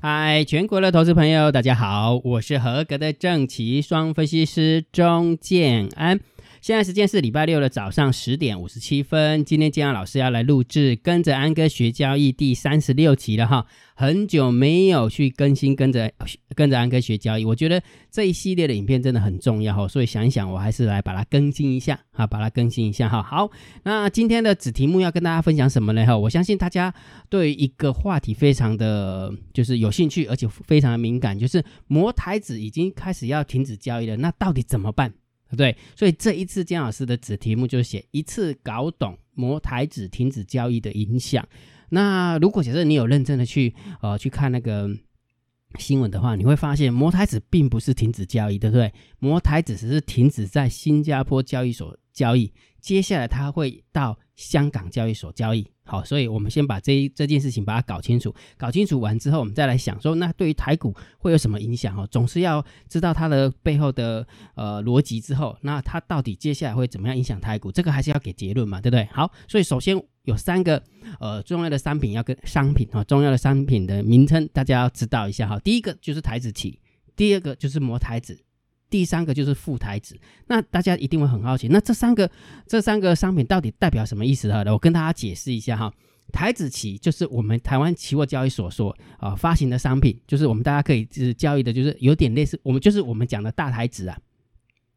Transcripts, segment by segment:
嗨，全国的投资朋友，大家好，我是合格的正奇双分析师钟建安。现在时间是礼拜六的早上十点五十七分。今天建安老师要来录制《跟着安哥学交易》第三十六集了哈。很久没有去更新，跟着跟着安哥学交易，我觉得这一系列的影片真的很重要哈。所以想一想，我还是来把它更新一下哈，把它更新一下哈。好，那今天的子题目要跟大家分享什么呢？哈，我相信大家对一个话题非常的就是有兴趣，而且非常的敏感，就是摩台子已经开始要停止交易了，那到底怎么办？对，所以这一次姜老师的子题目就写一次搞懂摩台子停止交易的影响。那如果假设你有认真的去呃去看那个新闻的话，你会发现摩台子并不是停止交易，对不对？摩台指只是停止在新加坡交易所交易，接下来他会到香港交易所交易。好，所以我们先把这这件事情把它搞清楚，搞清楚完之后，我们再来想说，那对于台股会有什么影响？哦，总是要知道它的背后的呃逻辑之后，那它到底接下来会怎么样影响台股？这个还是要给结论嘛，对不对？好，所以首先有三个呃重要的商品要跟商品啊、哦，重要的商品的名称大家要知道一下哈。第一个就是台子期，第二个就是磨台子。第三个就是富台指，那大家一定会很好奇，那这三个这三个商品到底代表什么意思？哈，我跟大家解释一下哈。台指期就是我们台湾期货交易所所啊、呃、发行的商品，就是我们大家可以就是交易的，就是有点类似我们就是我们讲的大台指啊，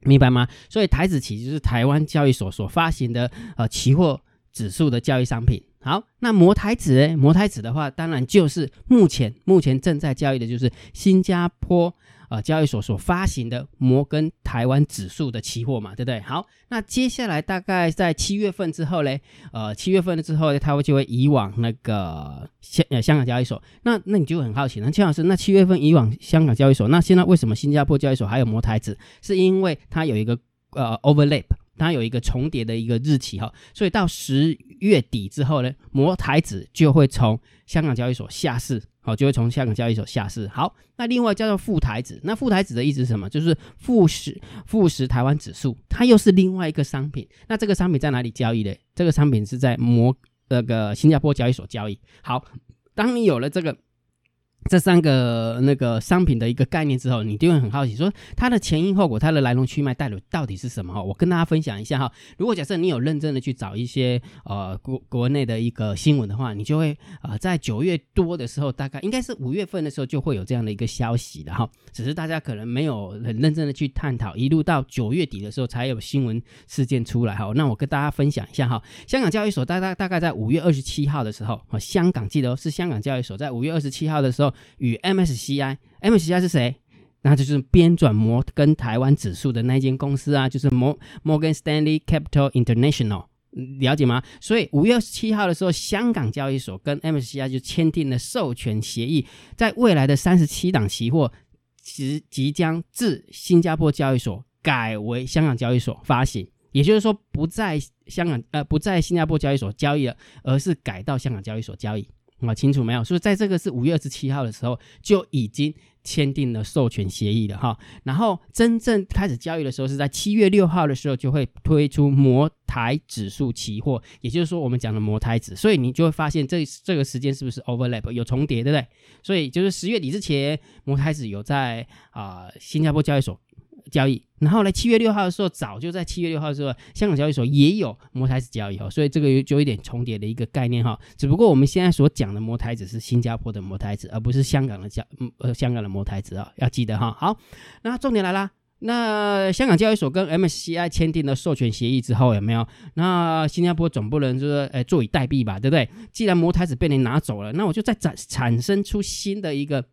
明白吗？所以台指期就是台湾交易所所发行的呃期货指数的交易商品。好，那摩台指呢？摩台指的话，当然就是目前目前正在交易的就是新加坡。呃，交易所所发行的摩根台湾指数的期货嘛，对不对？好，那接下来大概在七月份之后嘞，呃，七月份之后呢，它会就会移往那个香呃香港交易所。那那你就很好奇，那邱老师，那七月份移往香港交易所，那现在为什么新加坡交易所还有摩台指？是因为它有一个呃 overlap，它有一个重叠的一个日期哈，所以到十月底之后呢，摩台指就会从香港交易所下市。好，就会从香港交易所下市。好，那另外叫做富台指，那富台指的意思是什么？就是富十富十台湾指数，它又是另外一个商品。那这个商品在哪里交易的？这个商品是在摩那个新加坡交易所交易。好，当你有了这个。这三个那个商品的一个概念之后，你就会很好奇，说它的前因后果，它的来龙去脉，带的到底是什么？哈，我跟大家分享一下哈。如果假设你有认真的去找一些呃国国内的一个新闻的话，你就会呃在九月多的时候，大概应该是五月份的时候就会有这样的一个消息的哈。只是大家可能没有很认真的去探讨，一路到九月底的时候才有新闻事件出来哈。那我跟大家分享一下哈，香港交易所大概大概在五月二十七号的时候，香港记得是香港交易所在五月二十七号的时候。与 MSCI，MSCI 是谁？那就是编纂摩根台湾指数的那间公司啊，就是摩 Morgan Stanley Capital International，了解吗？所以五月二十七号的时候，香港交易所跟 MSCI 就签订了授权协议，在未来的三十七档期货即即将自新加坡交易所改为香港交易所发行，也就是说不在香港呃不在新加坡交易所交易了，而是改到香港交易所交易。啊，清楚没有？所以在这个是五月二十七号的时候就已经签订了授权协议了哈。然后真正开始交易的时候是在七月六号的时候就会推出摩台指数期货，也就是说我们讲的摩台指。所以你就会发现这这个时间是不是 overlap 有重叠，对不对？所以就是十月底之前，摩台指有在啊、新加坡交易所。交易，然后呢，七月六号的时候，早就在七月六号的时候，香港交易所也有摩台子交易哈，所以这个有就有点重叠的一个概念哈。只不过我们现在所讲的摩台子是新加坡的摩台子，而不是香港的交呃香港的摩台子啊，要记得哈。好，那重点来了，那香港交易所跟 MCI 签订了授权协议之后，有没有？那新加坡总不能就是诶坐以待毙吧，对不对？既然摩台子被你拿走了，那我就再产产生出新的一个。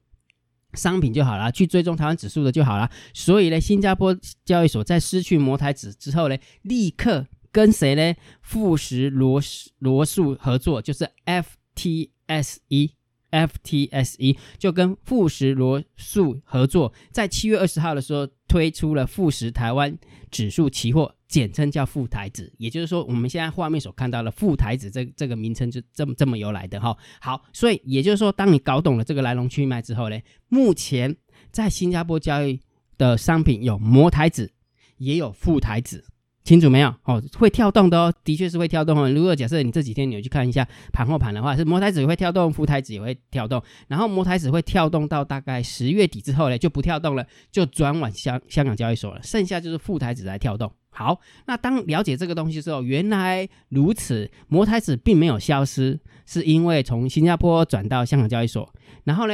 商品就好了，去追踪台湾指数的就好了。所以呢，新加坡交易所在失去摩台指之后呢，立刻跟谁呢？富时罗罗素合作，就是 FTSE，FTSE 就跟富时罗素合作，在七月二十号的时候推出了富时台湾指数期货。简称叫富台指，也就是说，我们现在画面所看到的富台指这这个名称就这么这么由来的哈。好，所以也就是说，当你搞懂了这个来龙去脉之后呢，目前在新加坡交易的商品有摩台指，也有富台指。清楚没有？哦，会跳动的哦，的确是会跳动哦。如果假设你这几天你有去看一下盘后盘的话，是摩台指会跳动，富台指也会跳动，然后摩台指会跳动到大概十月底之后呢，就不跳动了，就转往香香港交易所了，剩下就是富台指来跳动。好，那当了解这个东西之后，原来如此，摩台指并没有消失，是因为从新加坡转到香港交易所，然后呢，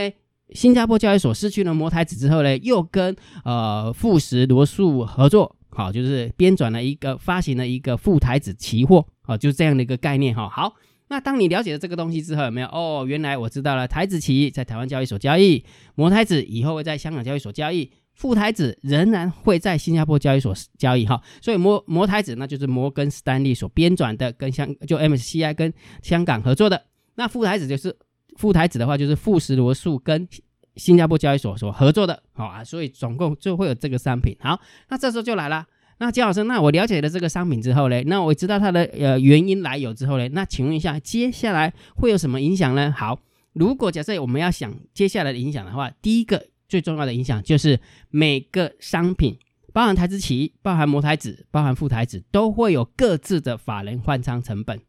新加坡交易所失去了摩台指之后呢，又跟呃富时罗素合作。好，就是编转了一个发行了一个富台子期货，哦，就是这样的一个概念哈。好，那当你了解了这个东西之后，有没有？哦，原来我知道了，台子期在台湾交易所交易，摩台子以后会在香港交易所交易，富台子仍然会在新加坡交易所交易哈。所以摩摩台子那就是摩根士丹利所编转的，跟香就 MSCI 跟香港合作的。那富台子就是富台子的话，就是富时罗素跟。新加坡交易所所合作的，好啊，所以总共就会有这个商品。好，那这时候就来了。那姜老师，那我了解了这个商品之后呢，那我知道它的呃原因来由之后呢，那请问一下，接下来会有什么影响呢？好，如果假设我们要想接下来的影响的话，第一个最重要的影响就是每个商品，包含台指期、包含摩台指、包含富台指，都会有各自的法人换仓成本。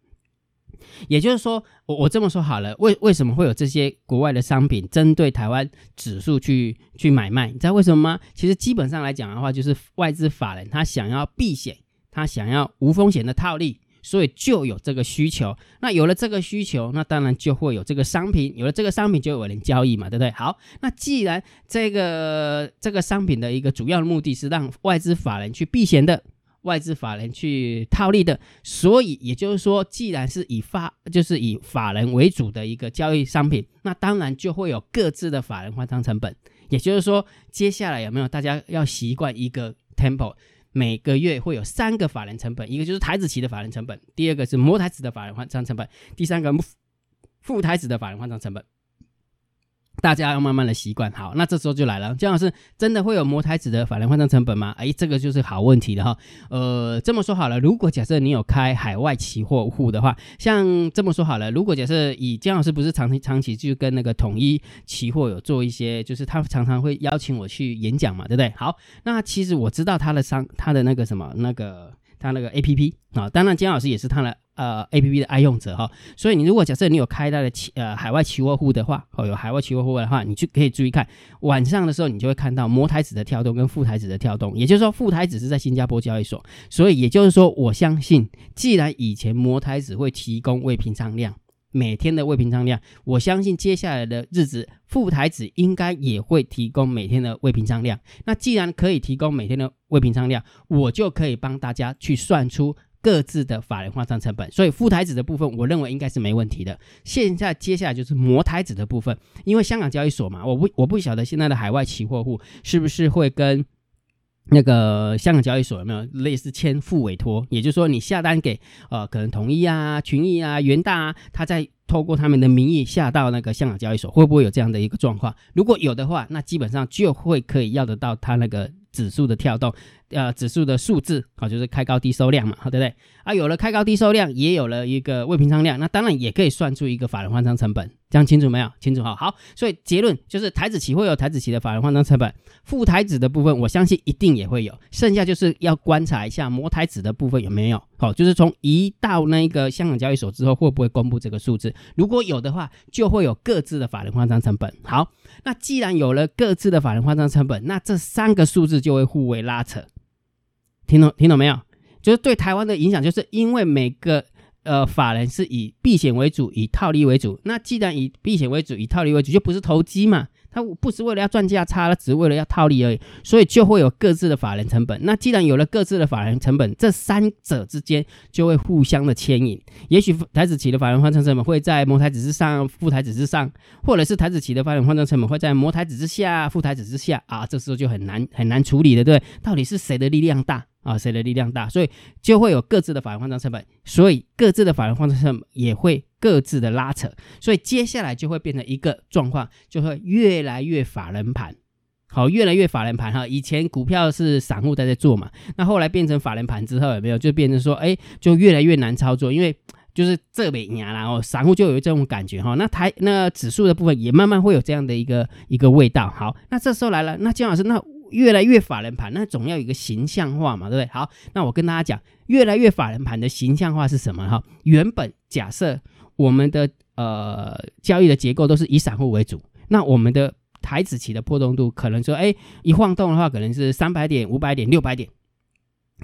也就是说，我我这么说好了，为为什么会有这些国外的商品针对台湾指数去去买卖？你知道为什么吗？其实基本上来讲的话，就是外资法人他想要避险，他想要无风险的套利，所以就有这个需求。那有了这个需求，那当然就会有这个商品，有了这个商品就有人交易嘛，对不对？好，那既然这个这个商品的一个主要的目的是让外资法人去避险的。外资法人去套利的，所以也就是说，既然是以法就是以法人为主的一个交易商品，那当然就会有各自的法人换仓成本。也就是说，接下来有没有大家要习惯一个 tempo，每个月会有三个法人成本，一个就是台子期的法人成本，第二个是摩台子的法人换仓成本，第三个副台子的法人换仓成本。大家要慢慢的习惯好，那这时候就来了，姜老师真的会有摩台子的法人换算成本吗？哎，这个就是好问题了哈。呃，这么说好了，如果假设你有开海外期货户的话，像这么说好了，如果假设以姜老师不是长期长期就跟那个统一期货有做一些，就是他常常会邀请我去演讲嘛，对不对？好，那其实我知道他的商，他的那个什么那个他那个 APP 啊，当然姜老师也是他的。呃，A P P 的爱用者哈，所以你如果假设你有开他的期呃海外期货户的话，哦，有海外期货户的话，你就可以注意看晚上的时候，你就会看到摩台子的跳动跟富台子的跳动，也就是说富台子是在新加坡交易所，所以也就是说，我相信，既然以前摩台子会提供未平仓量，每天的未平仓量，我相信接下来的日子富台子应该也会提供每天的未平仓量。那既然可以提供每天的未平仓量，我就可以帮大家去算出。各自的法人换仓成本，所以副台子的部分，我认为应该是没问题的。现在接下来就是摩台子的部分，因为香港交易所嘛，我不我不晓得现在的海外期货户是不是会跟那个香港交易所有没有类似签复委托，也就是说你下单给呃可能统一啊、群益啊、元大啊，他在透过他们的名义下到那个香港交易所，会不会有这样的一个状况？如果有的话，那基本上就会可以要得到他那个。指数的跳动，呃，指数的数字，好，就是开高低收量嘛，好，对不对？啊，有了开高低收量，也有了一个未平仓量，那当然也可以算出一个法人换仓成本。这样清楚没有？清楚哈。好，所以结论就是台指期会有台指期的法人换仓成本，富台指的部分我相信一定也会有，剩下就是要观察一下摩台指的部分有没有。好，就是从移到那个香港交易所之后，会不会公布这个数字？如果有的话，就会有各自的法人换仓成本。好，那既然有了各自的法人换仓成本，那这三个数字就会互为拉扯。听懂听懂没有？就是对台湾的影响，就是因为每个。呃，法人是以避险为主，以套利为主。那既然以避险为主，以套利为主，就不是投机嘛？他不是为了要赚价差，他只是为了要套利而已。所以就会有各自的法人成本。那既然有了各自的法人成本，这三者之间就会互相的牵引。也许台指期的法人换仓成本会在摩台指之上，富台指之上，或者是台指期的法人换仓成本会在摩台指之下，富台指之下啊。这时候就很难很难处理的，对？到底是谁的力量大？啊，谁的力量大，所以就会有各自的法人换仓成本，所以各自的法人换仓成本也会各自的拉扯，所以接下来就会变成一个状况，就会越来越法人盘，好，越来越法人盘哈。以前股票是散户在在做嘛，那后来变成法人盘之后，有没有就变成说，哎，就越来越难操作，因为就是这边年然后散户就有这种感觉哈。那台那指数的部分也慢慢会有这样的一个一个味道。好，那这时候来了，那姜老师那。越来越法人盘，那总要有一个形象化嘛，对不对？好，那我跟大家讲，越来越法人盘的形象化是什么？哈，原本假设我们的呃交易的结构都是以散户为主，那我们的台子期的波动度可能说，哎，一晃动的话，可能是三百点、五百点、六百点。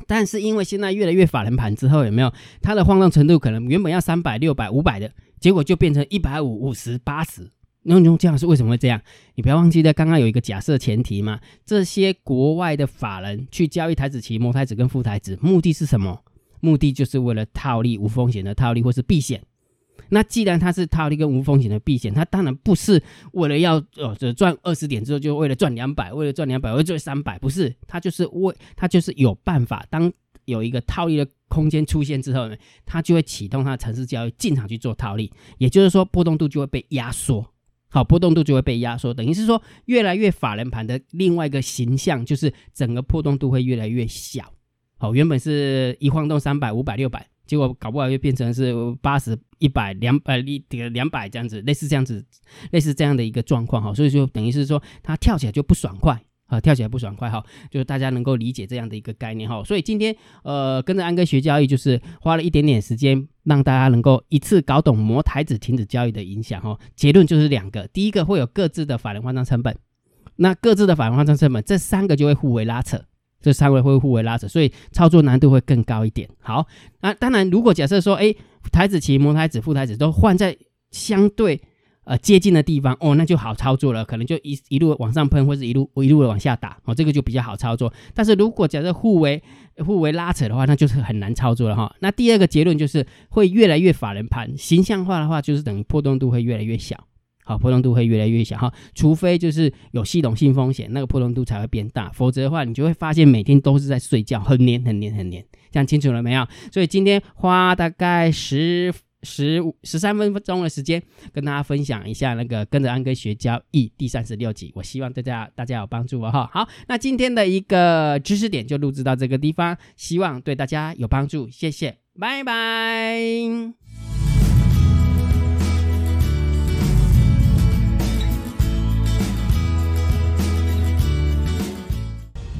但是因为现在越来越法人盘之后，有没有它的晃动程度可能原本要三百、六百、五百的，结果就变成一百五、五十、八十。那用这样是为什么会这样？你不要忘记在刚刚有一个假设前提嘛，这些国外的法人去交易台子期、摩台子跟副台子，目的是什么？目的就是为了套利、无风险的套利或是避险。那既然它是套利跟无风险的避险，它当然不是为了要呃赚二十点之后就为了赚两百，为了赚两百为了赚三百，不是，它就是为它就是有办法，当有一个套利的空间出现之后呢，它就会启动它的程式交易进场去做套利，也就是说波动度就会被压缩。好，波动度就会被压缩，等于是说，越来越法人盘的另外一个形象，就是整个波动度会越来越小。好，原本是一晃动三百、五百、六百，结果搞不好又变成是八十、一百、两百、一两百这样子，类似这样子，类似这样的一个状况。哈，所以说等于是说，它跳起来就不爽快。啊，跳起来不爽快哈，就是大家能够理解这样的一个概念哈。所以今天呃，跟着安哥学交易，就是花了一点点时间，让大家能够一次搞懂摩台子停止交易的影响哈。结论就是两个，第一个会有各自的法人换仓成本，那各自的法人换仓成本，这三个就会互为拉扯，这三个会互为拉扯，所以操作难度会更高一点。好，那当然，如果假设说，哎，台子期、摩台子、副台子都换在相对。呃，接近的地方哦，那就好操作了，可能就一一路往上喷，或者一路一路的往下打哦，这个就比较好操作。但是如果假设互为互为拉扯的话，那就是很难操作了哈。那第二个结论就是会越来越法人盘形象化的话，就是等于波动度会越来越小，好，波动度会越来越小哈。除非就是有系统性风险，那个波动度才会变大，否则的话，你就会发现每天都是在睡觉，很黏很黏很黏，这样清楚了没有？所以今天花大概十。十五十三分钟的时间，跟大家分享一下那个跟着安哥学交易第三十六集，我希望大家大家有帮助哦哈。好，那今天的一个知识点就录制到这个地方，希望对大家有帮助，谢谢，拜拜。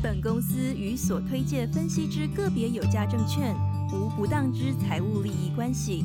本公司与所推荐分析之个别有价证券无不当之财务利益关系。